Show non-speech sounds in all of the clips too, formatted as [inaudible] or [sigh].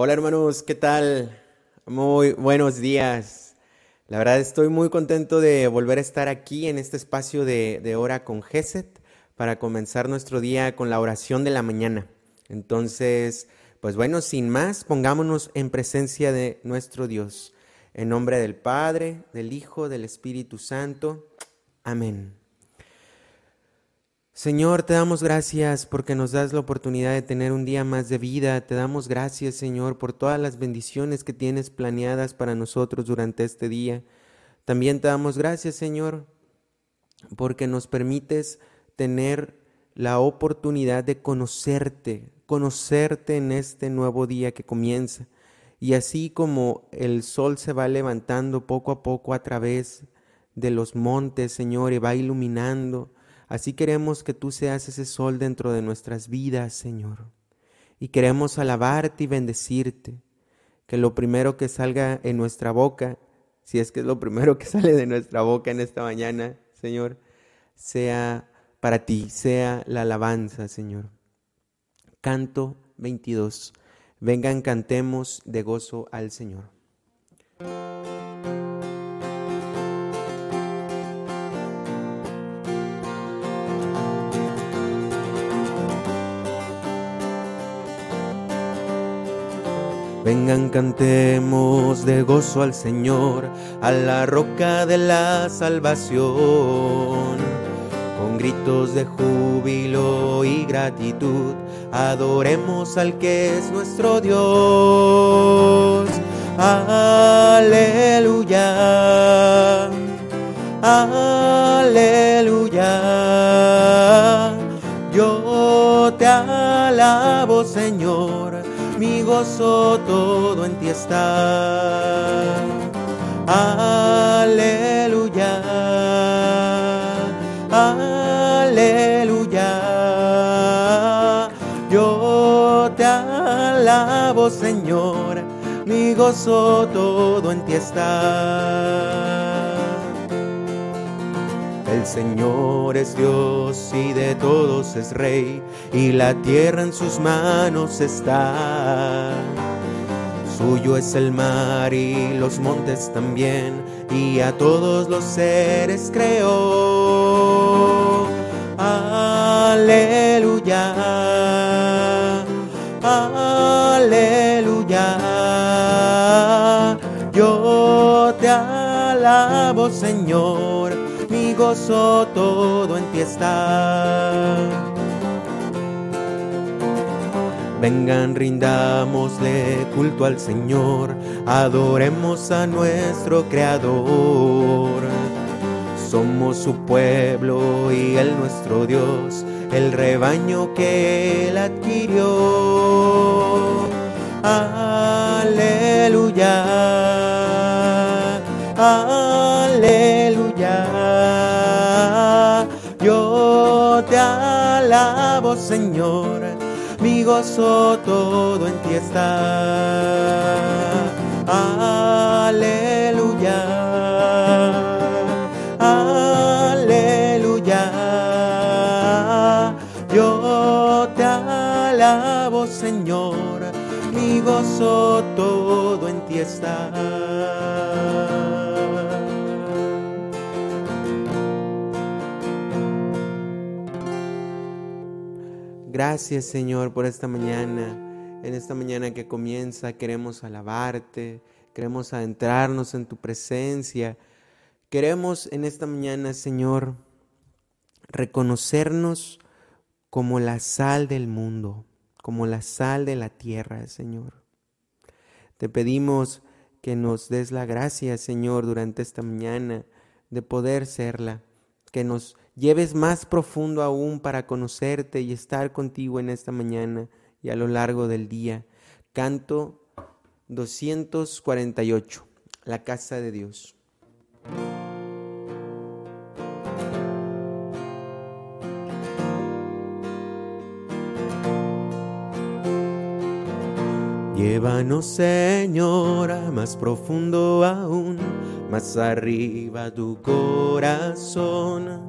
Hola hermanos, ¿qué tal? Muy buenos días. La verdad estoy muy contento de volver a estar aquí en este espacio de, de hora con Geset para comenzar nuestro día con la oración de la mañana. Entonces, pues bueno, sin más, pongámonos en presencia de nuestro Dios. En nombre del Padre, del Hijo, del Espíritu Santo. Amén. Señor, te damos gracias porque nos das la oportunidad de tener un día más de vida. Te damos gracias, Señor, por todas las bendiciones que tienes planeadas para nosotros durante este día. También te damos gracias, Señor, porque nos permites tener la oportunidad de conocerte, conocerte en este nuevo día que comienza. Y así como el sol se va levantando poco a poco a través de los montes, Señor, y va iluminando, Así queremos que tú seas ese sol dentro de nuestras vidas, Señor. Y queremos alabarte y bendecirte. Que lo primero que salga en nuestra boca, si es que es lo primero que [laughs] sale de nuestra boca en esta mañana, Señor, sea para ti, sea la alabanza, Señor. Canto 22. Vengan, cantemos de gozo al Señor. Vengan, cantemos de gozo al Señor, a la roca de la salvación. Con gritos de júbilo y gratitud, adoremos al que es nuestro Dios. Aleluya. Aleluya. Yo te alabo, Señor mi gozo todo en ti está. Aleluya, aleluya. Yo te alabo, Señor, mi gozo todo en ti está. El Señor es Dios y de todos es Rey, y la tierra en sus manos está. Suyo es el mar y los montes también, y a todos los seres creó. Aleluya, aleluya. Yo te alabo, Señor gozo todo en ti está. Vengan, rindámosle culto al Señor, adoremos a nuestro Creador. Somos su pueblo y Él nuestro Dios, el rebaño que Él adquirió. Aleluya. Señor, mi gozo todo en ti está. Aleluya, aleluya. Yo te alabo, Señor, mi gozo todo en ti está. Gracias Señor por esta mañana. En esta mañana que comienza queremos alabarte, queremos adentrarnos en tu presencia. Queremos en esta mañana, Señor, reconocernos como la sal del mundo, como la sal de la tierra, Señor. Te pedimos que nos des la gracia, Señor, durante esta mañana de poder serla, que nos lleves más profundo aún para conocerte y estar contigo en esta mañana y a lo largo del día. Canto 248, la casa de Dios. Llévanos, Señora, más profundo aún, más arriba tu corazón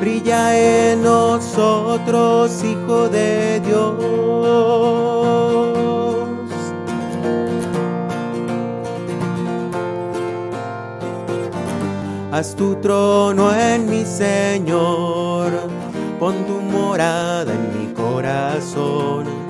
brilla en nosotros, Hijo de Dios. Haz tu trono en mi Señor, pon tu morada en mi corazón.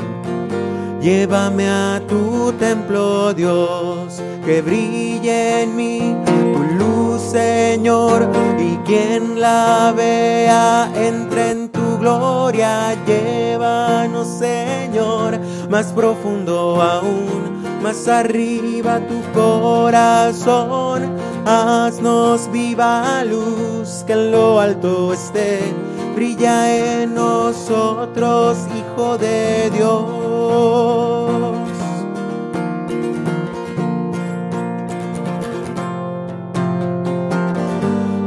Llévame a tu templo, Dios, que brille en mí tu luz, Señor, y quien la vea entre en tu gloria. Llévanos, Señor, más profundo aún, más arriba tu corazón. Haznos viva luz que en lo alto esté, brilla en nosotros, Hijo de Dios.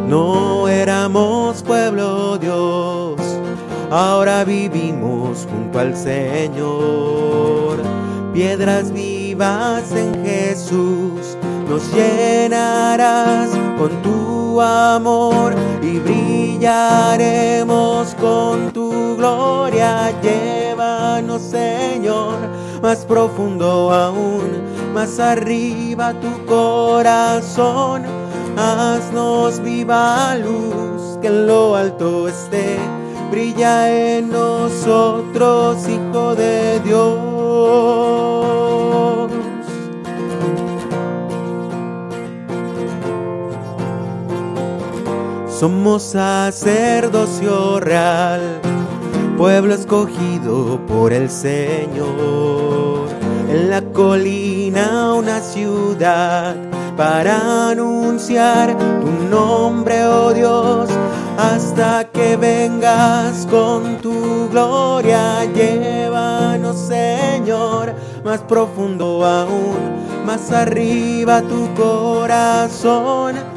No éramos pueblo Dios, ahora vivimos junto al Señor. Piedras vivas en Jesús, nos llenarás con tu amor y brillaremos con tu gloria. Llévanos, Señor, más profundo aún, más arriba tu corazón. Haznos viva luz que en lo alto esté, brilla en nosotros, Hijo de Dios. Somos sacerdocio real, pueblo escogido por el Señor. En la colina una ciudad para anunciar tu nombre, oh Dios, hasta que vengas con tu gloria. Llévanos, Señor, más profundo aún, más arriba tu corazón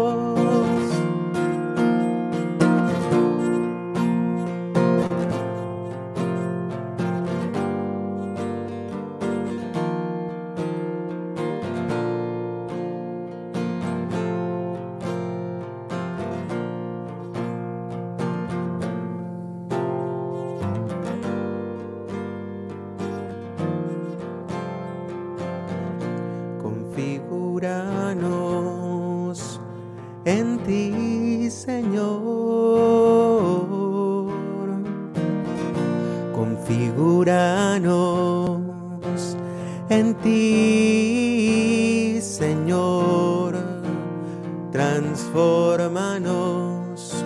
Señor. Configúranos en ti, Señor. Transformanos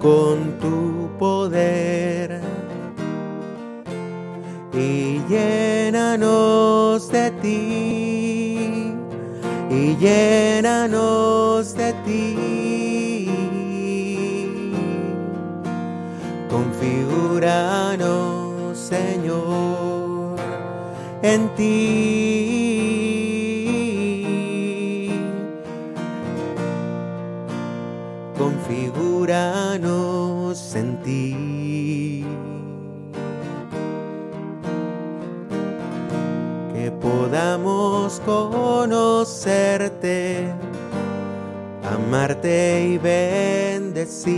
con tu poder y llénanos de ti y llénanos en ti. Configúranos en ti. Que podamos conocerte, amarte y bendecirte.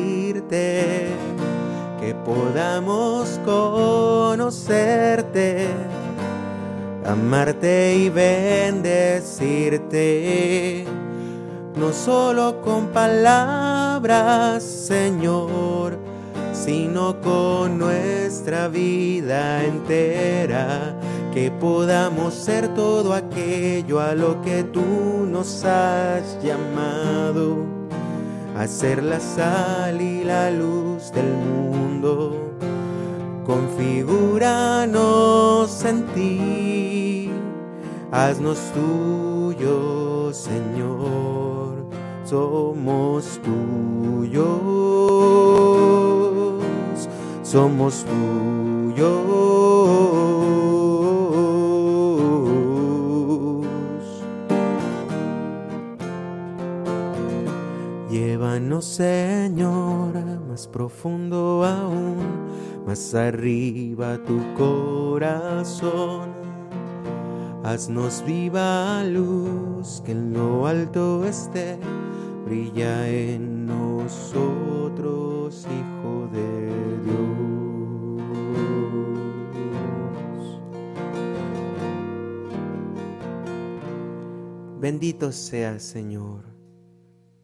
Que podamos conocerte, amarte y bendecirte. No solo con palabras, Señor, sino con nuestra vida entera que podamos ser todo aquello a lo que tú nos has llamado, a ser la sal y la luz del mundo. Configúranos en ti, haznos tuyos, Señor, somos tuyos, somos tuyos. Llévanos, Señor, más profundo aún, más arriba tu corazón. Haznos viva luz que en lo alto esté, brilla en nosotros, Hijo de Dios. Bendito seas, Señor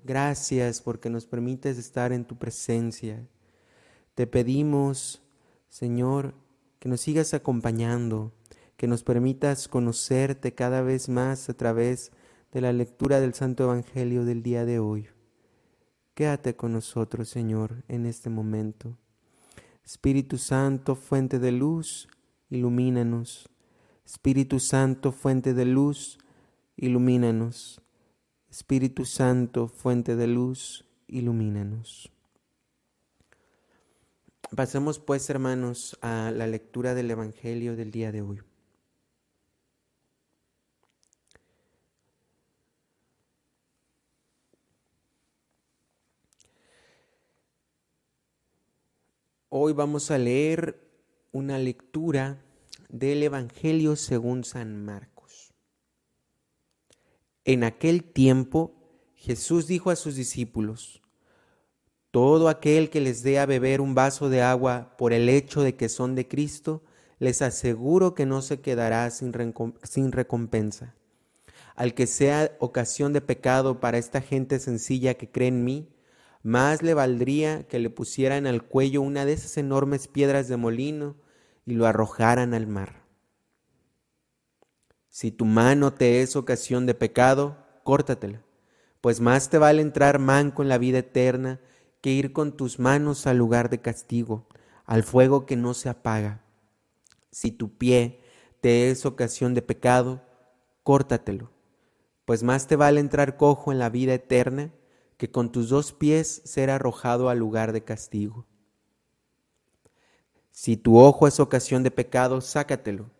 Gracias porque nos permites estar en tu presencia. Te pedimos, Señor, que nos sigas acompañando, que nos permitas conocerte cada vez más a través de la lectura del Santo Evangelio del día de hoy. Quédate con nosotros, Señor, en este momento. Espíritu Santo, fuente de luz, ilumínanos. Espíritu Santo, fuente de luz, ilumínanos. Espíritu Santo, fuente de luz, ilumínanos. Pasemos pues, hermanos, a la lectura del Evangelio del día de hoy. Hoy vamos a leer una lectura del Evangelio según San Marcos. En aquel tiempo Jesús dijo a sus discípulos, Todo aquel que les dé a beber un vaso de agua por el hecho de que son de Cristo, les aseguro que no se quedará sin, recompensa. Al que sea ocasión de pecado para esta gente sencilla que cree en mí, más le valdría que le pusieran al cuello una de esas enormes piedras de molino y lo arrojaran al mar. Si tu mano te es ocasión de pecado, córtatela, pues más te vale entrar manco en la vida eterna que ir con tus manos al lugar de castigo, al fuego que no se apaga. Si tu pie te es ocasión de pecado, córtatelo, pues más te vale entrar cojo en la vida eterna que con tus dos pies ser arrojado al lugar de castigo. Si tu ojo es ocasión de pecado, sácatelo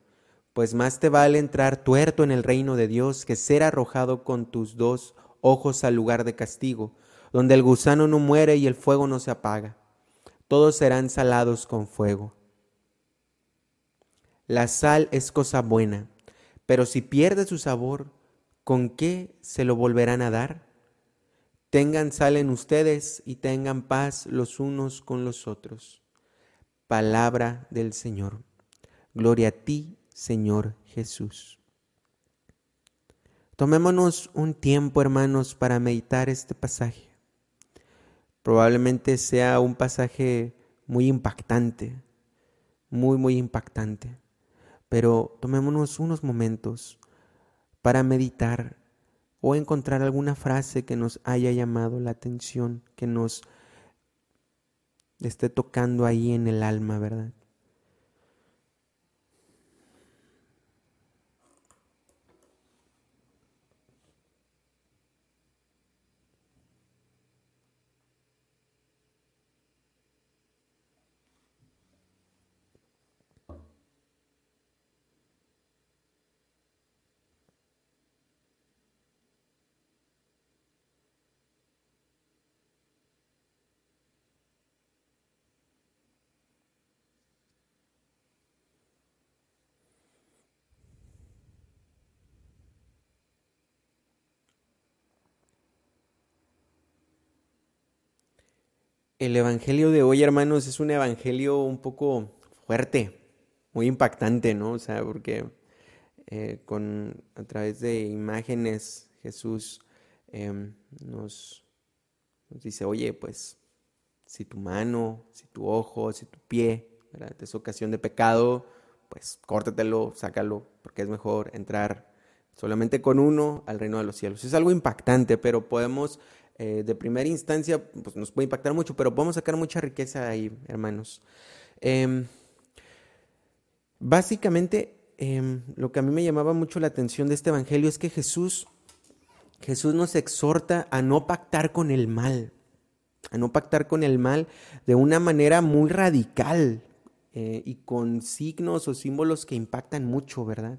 pues más te vale entrar tuerto en el reino de Dios que ser arrojado con tus dos ojos al lugar de castigo, donde el gusano no muere y el fuego no se apaga. Todos serán salados con fuego. La sal es cosa buena, pero si pierde su sabor, ¿con qué se lo volverán a dar? Tengan sal en ustedes y tengan paz los unos con los otros. Palabra del Señor. Gloria a ti, Señor Jesús. Tomémonos un tiempo, hermanos, para meditar este pasaje. Probablemente sea un pasaje muy impactante, muy, muy impactante. Pero tomémonos unos momentos para meditar o encontrar alguna frase que nos haya llamado la atención, que nos esté tocando ahí en el alma, ¿verdad? El Evangelio de hoy, hermanos, es un Evangelio un poco fuerte, muy impactante, ¿no? O sea, porque eh, con, a través de imágenes Jesús em, nos, dice, oye, pues si tu mano, si tu ojo, si tu pie, ¿verdad? es ocasión de pecado, pues córtatelo, sácalo, porque es mejor entrar solamente con uno al reino de los cielos. Es algo impactante, pero podemos, eh, de primera instancia, pues nos puede impactar mucho, pero podemos sacar mucha riqueza ahí, hermanos. Em, básicamente, em, lo que a mí me llamaba mucho la atención de este evangelio es que Jesús, Jesús nos exhorta a no pactar con el mal, a no pactar con el mal de una manera muy radical eh, y con signos o símbolos que impactan mucho, ¿verdad?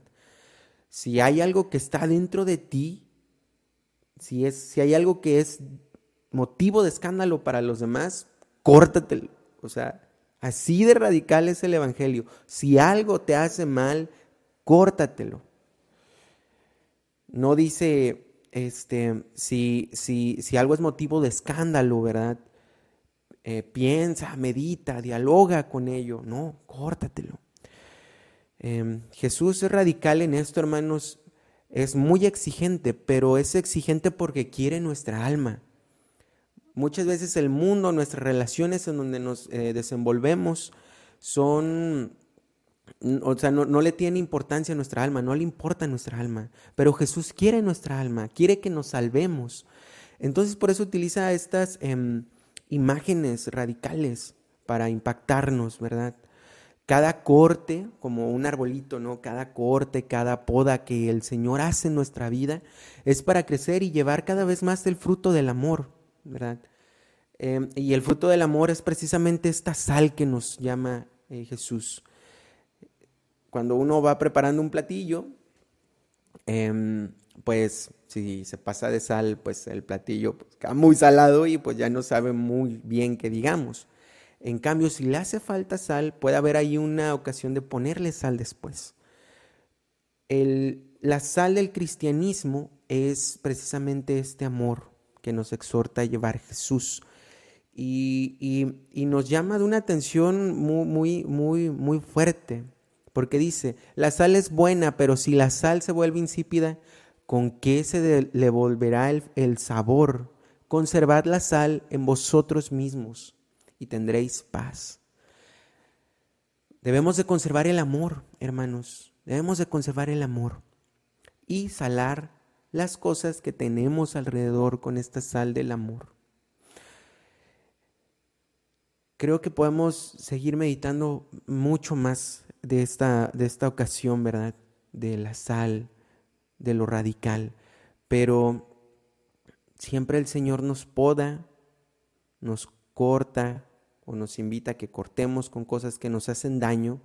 Si hay algo que está dentro de ti, si, es, si hay algo que es motivo de escándalo para los demás, córtatelo. O sea, así de radical es el Evangelio. Si algo te hace mal, córtatelo. No dice, este, si, si, si algo es motivo de escándalo, ¿verdad? Eh, piensa, medita, dialoga con ello. No, córtatelo. Em, Jesús es radical en esto, hermanos. Es muy exigente, pero es exigente porque quiere nuestra alma. Muchas veces el mundo, nuestras relaciones en donde nos eh, desenvolvemos son, o sea, no, le tiene importancia a nuestra alma, no le importa nuestra alma, pero Jesús quiere nuestra alma, quiere que nos salvemos. Entonces por eso utiliza estas em, imágenes radicales para impactarnos, ¿verdad? Cada corte, como un arbolito, ¿no? Cada corte, cada poda que el Señor hace en nuestra vida es para crecer y llevar cada vez más el fruto del amor, ¿verdad? Em, y el fruto del amor es precisamente esta sal que nos llama eh, Jesús. Cuando uno va preparando un platillo, em, pues si se pasa de sal, pues el platillo pues, muy salado y pues ya no sabe muy bien qué digamos. En cambio, si le hace falta sal, puede haber ahí una ocasión de ponerle sal después. la sal del cristianismo es precisamente este amor que nos exhorta a llevar Jesús. Y, nos llama de una atención muy, muy, muy, muy fuerte, porque dice, la sal es buena, pero si la sal se vuelve insípida, ¿con qué se le volverá el, el sabor? Conservad la sal en vosotros mismos y tendréis paz. Debemos de conservar el amor, hermanos. Debemos de conservar el amor y salar las cosas que tenemos alrededor con esta sal del amor. Creo que podemos seguir meditando mucho más de esta, de esta ocasión, ¿verdad? De la sal, de lo radical. Pero siempre el Señor nos poda, nos corta o nos invita a que cortemos con cosas que nos hacen daño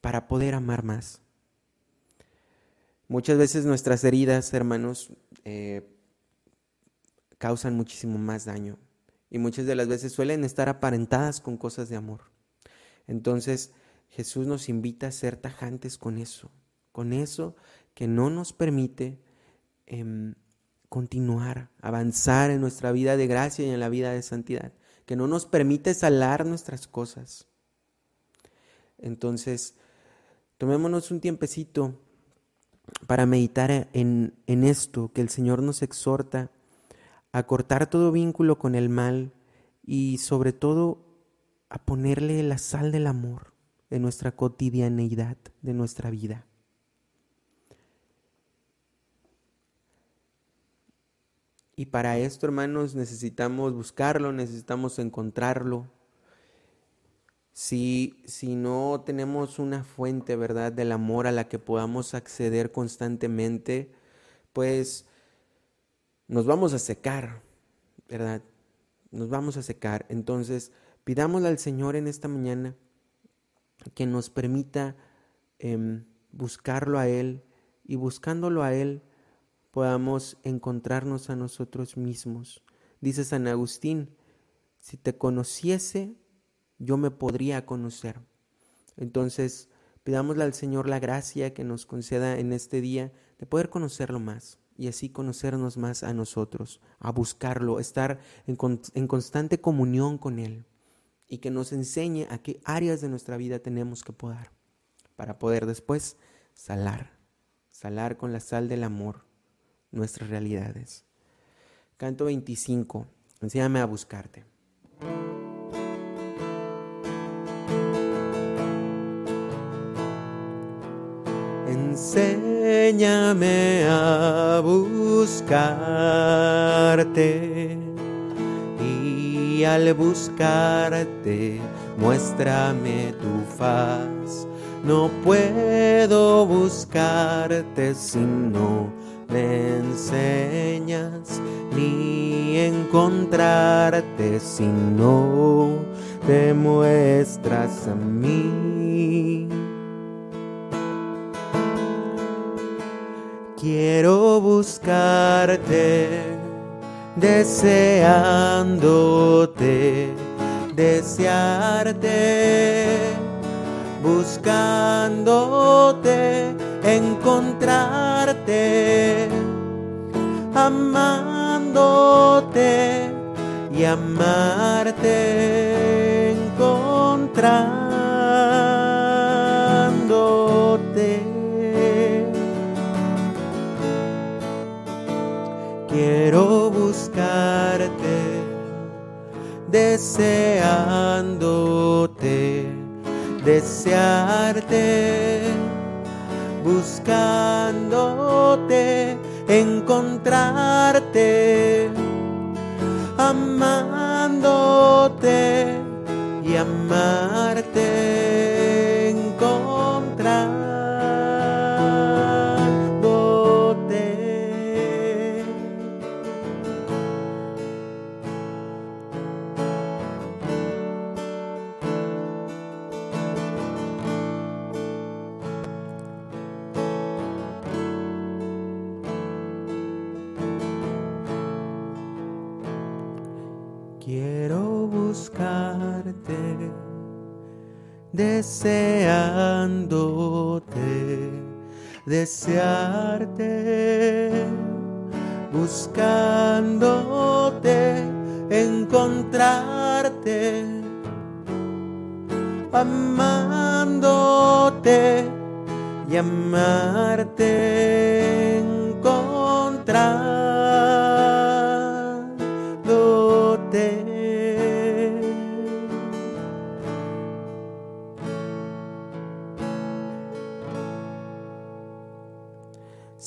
para poder amar más. Muchas veces nuestras heridas, hermanos, eh, causan muchísimo más daño y muchas de las veces suelen estar aparentadas con cosas de amor. Entonces Jesús nos invita a ser tajantes con eso, con eso que no nos permite em, continuar, avanzar en nuestra vida de gracia y en la vida de santidad que no nos permite salar nuestras cosas. Entonces, tomémonos un tiempecito para meditar en, en esto, que el Señor nos exhorta a cortar todo vínculo con el mal y sobre todo a ponerle la sal del amor en nuestra cotidianeidad, de nuestra vida. Y para esto, hermanos, necesitamos buscarlo, necesitamos encontrarlo. Si, si no tenemos una fuente, ¿verdad?, del amor a la que podamos acceder constantemente, pues nos vamos a secar, ¿verdad? Nos vamos a secar. Entonces, pidámosle al Señor en esta mañana que nos permita em, buscarlo a Él y buscándolo a Él, podamos encontrarnos a nosotros mismos. Dice San Agustín, si te conociese, yo me podría conocer. Entonces, pidámosle al Señor la gracia que nos conceda en este día de poder conocerlo más y así conocernos más a nosotros, a buscarlo, estar en, en constante comunión con Él y que nos enseñe a qué áreas de nuestra vida tenemos que podar para poder después salar, salar con la sal del amor nuestras realidades. Canto 25. Enséñame a buscarte. enséñame a buscarte y al buscarte muéstrame tu faz. No puedo buscarte si no me enseñas, ni encontrarte si no te muestras a mí. Quiero buscarte, deseándote, desearte, buscándote, encontrarte, amándote y amarte, encontrándote. quiero buscarte, deseándote, desearte, buscándote, encontrarte, amándote y amarte,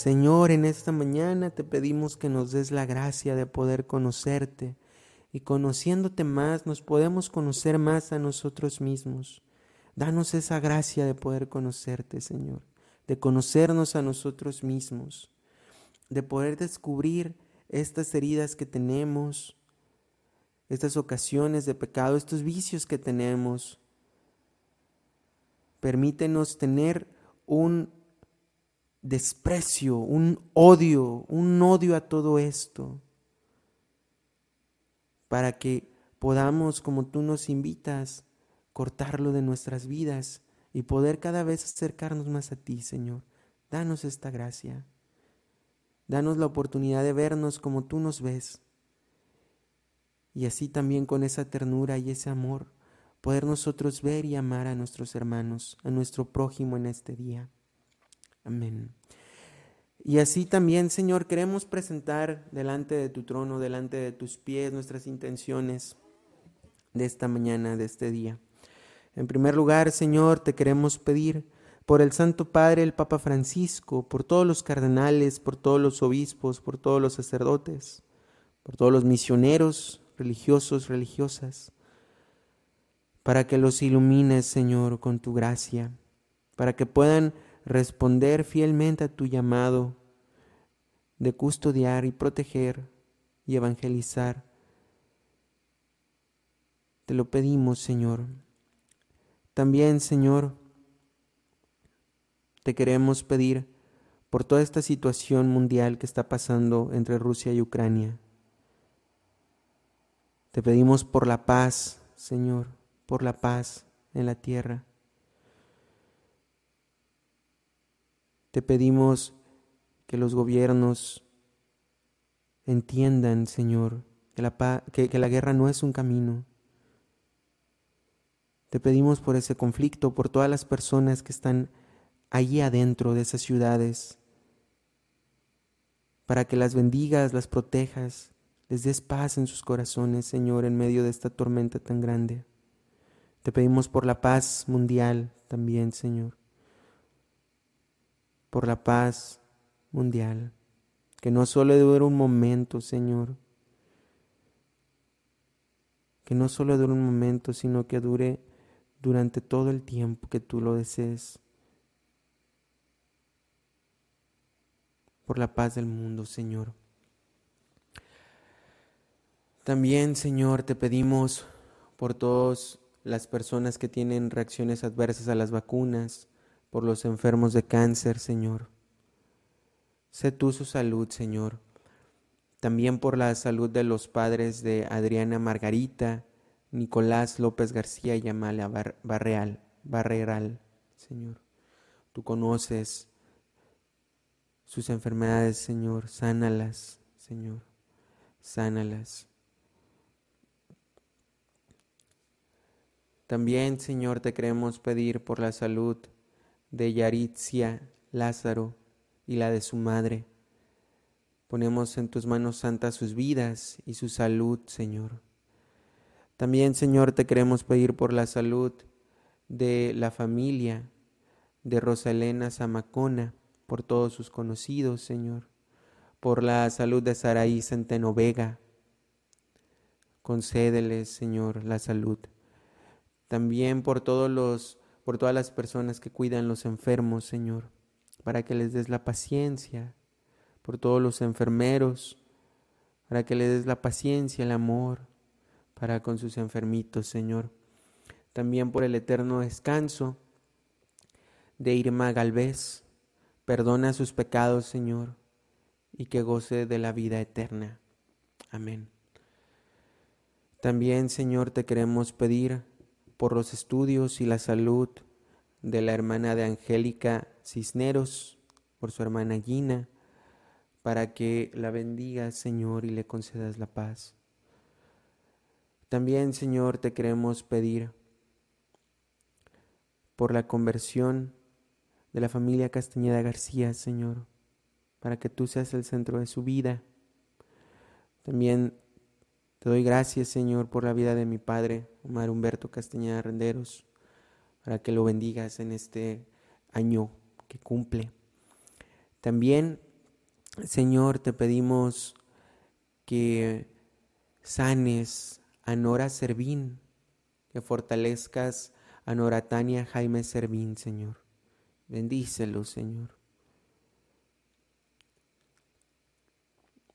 Señor, en esta mañana te pedimos que nos des la gracia de poder conocerte y conociéndote más nos podemos conocer más a nosotros mismos. Danos esa gracia de poder conocerte, Señor, de conocernos a nosotros mismos, de poder descubrir estas heridas que tenemos, estas ocasiones de pecado, estos vicios que tenemos. Permítenos tener un desprecio, un odio, un odio a todo esto, para que podamos, como tú nos invitas, cortarlo de nuestras vidas y poder cada vez acercarnos más a ti, Señor. Danos esta gracia. Danos la oportunidad de vernos como tú nos ves. Y así también con esa ternura y ese amor, poder nosotros ver y amar a nuestros hermanos, a nuestro prójimo en este día. Amén. Y así también, Señor, queremos presentar delante de tu trono, delante de tus pies, nuestras intenciones de esta mañana, de este día. En primer lugar, Señor, te queremos pedir por el Santo Padre, el Papa Francisco, por todos los cardenales, por todos los obispos, por todos los sacerdotes, por todos los misioneros, religiosos, religiosas, para que los ilumines, Señor, con tu gracia, para que puedan responder fielmente a tu llamado de custodiar y proteger y evangelizar. Te lo pedimos, Señor. También, Señor, te queremos pedir por toda esta situación mundial que está pasando entre Rusia y Ucrania. Te pedimos por la paz, Señor, por la paz en la tierra. Te pedimos que los gobiernos entiendan, Señor, que la, que la guerra no es un camino. Te pedimos por ese conflicto, por todas las personas que están allí adentro de esas ciudades, para que las bendigas, las protejas, les des paz en sus corazones, Señor, en medio de esta tormenta tan grande. Te pedimos por la paz mundial también, Señor por la paz mundial, que no solo dure un momento, Señor, que no solo dure un momento, sino que dure durante todo el tiempo que tú lo desees. Por la paz del mundo, Señor. También, Señor, te pedimos por todas las personas que tienen reacciones adversas a las vacunas, por los enfermos de cáncer, Señor. Sé tú su salud, Señor. También por la salud de los padres de Adriana Margarita, Nicolás López García y Amalia Barreal, Barreral, Señor. Tú conoces sus enfermedades, Señor. Sánalas, Señor. Sánalas. También, Señor, te queremos pedir por la salud de Yaritzia Lázaro y la de su madre. Ponemos en tus manos santas sus vidas y su salud, Señor. También, Señor, te queremos pedir por la salud de la familia de Rosalena Zamacona, por todos sus conocidos, Señor, por la salud de Saraí Centeno Vega. Concédeles, Señor, la salud. También por todos los por todas las personas que cuidan los enfermos, Señor, para que les des la paciencia, por todos los enfermeros, para que les des la paciencia, el amor, para con sus enfermitos, Señor. También por el eterno descanso de Irma Galvez, perdona sus pecados, Señor, y que goce de la vida eterna. Amén. También, Señor, te queremos pedir por los estudios y la salud de la hermana de Angélica Cisneros, por su hermana Gina, para que la bendigas, Señor, y le concedas la paz. También, Señor, te queremos pedir por la conversión de la familia Castañeda García, Señor, para que tú seas el centro de su vida. También te doy gracias, Señor, por la vida de mi Padre, Omar Humberto Castañeda Renderos, para que lo bendigas en este año que cumple. También, Señor, te pedimos que sanes a Nora Servín, que fortalezcas a Nora Tania Jaime Servín, Señor. Bendícelo, Señor.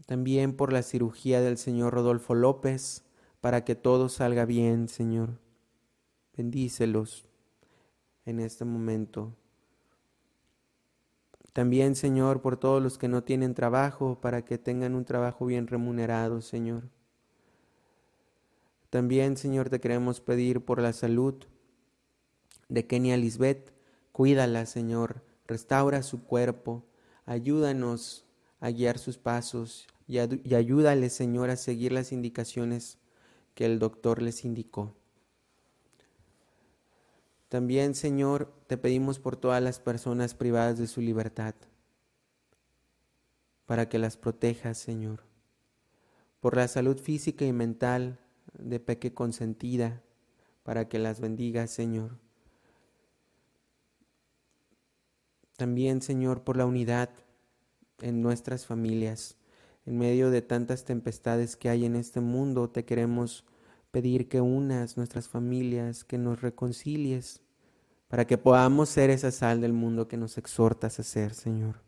También por la cirugía del señor Rodolfo López, para que todo salga bien, Señor. Bendícelos en este momento. También, Señor, por todos los que no tienen trabajo, para que tengan un trabajo bien remunerado, Señor. También, Señor, te queremos pedir por la salud de Kenia Lisbeth. Cuídala, Señor. Restaura su cuerpo. Ayúdanos a guiar sus pasos y, ayúdale, Señor, a seguir las indicaciones que el doctor les indicó. También, Señor, te pedimos por todas las personas privadas de su libertad, para que las protejas, Señor, por la salud física y mental de Peque consentida, para que las bendigas, Señor. También, Señor, por la unidad en nuestras familias en medio de tantas tempestades que hay en este mundo, te queremos pedir que unas nuestras familias, que nos reconcilies, para que podamos ser esa sal del mundo que nos exhortas a ser, Señor.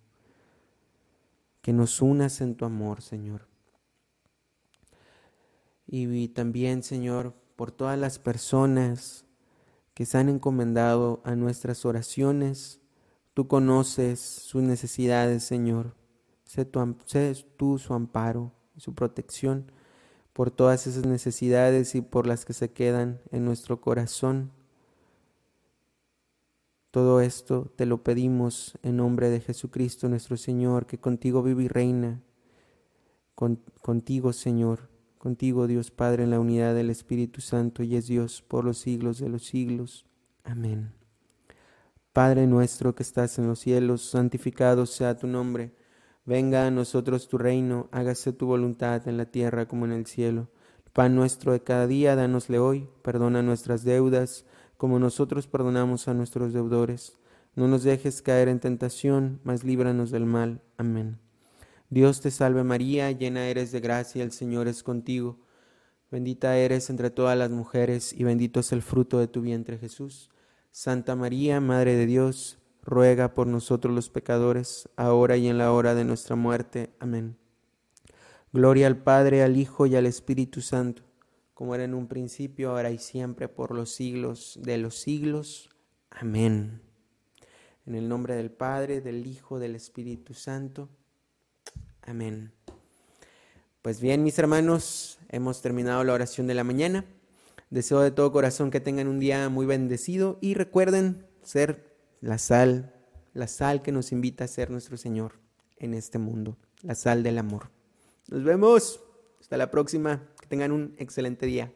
Que nos unas en tu amor, Señor. Y también, Señor, por todas las personas que se han encomendado a nuestras oraciones, tú conoces sus necesidades, Señor. Sé, tú su amparo y su protección por todas esas necesidades y por las que se quedan en nuestro corazón. Todo esto te lo pedimos en nombre de Jesucristo nuestro Señor, que contigo vive y reina. contigo, Señor, contigo, Dios Padre, en la unidad del Espíritu Santo, y es Dios por los siglos de los siglos. Amén. Padre nuestro que estás en los cielos, santificado sea tu nombre. Venga a nosotros tu reino, hágase tu voluntad en la tierra como en el cielo. El pan nuestro de cada día, dánosle hoy, perdona nuestras deudas, como nosotros perdonamos a nuestros deudores. No nos dejes caer en tentación, mas líbranos del mal. Amén. Dios te salve María, llena eres de gracia, el Señor es contigo. Bendita eres entre todas las mujeres, y bendito es el fruto de tu vientre Jesús. Santa María, Madre de Dios, ruega por nosotros los pecadores, ahora y en la hora de nuestra muerte. Amén. Gloria al Padre, al Hijo y al Espíritu Santo, como era en un principio, ahora y siempre, por los siglos de los siglos. Amén. En el nombre del Padre, del Hijo, del Espíritu Santo. Amén. Pues bien, mis hermanos, hemos terminado la oración de la mañana. Deseo de todo corazón que tengan un día muy bendecido y recuerden ser la sal, la sal que nos invita a ser nuestro Señor en este mundo, la sal del amor. Nos vemos. Hasta la próxima. Que tengan un excelente día.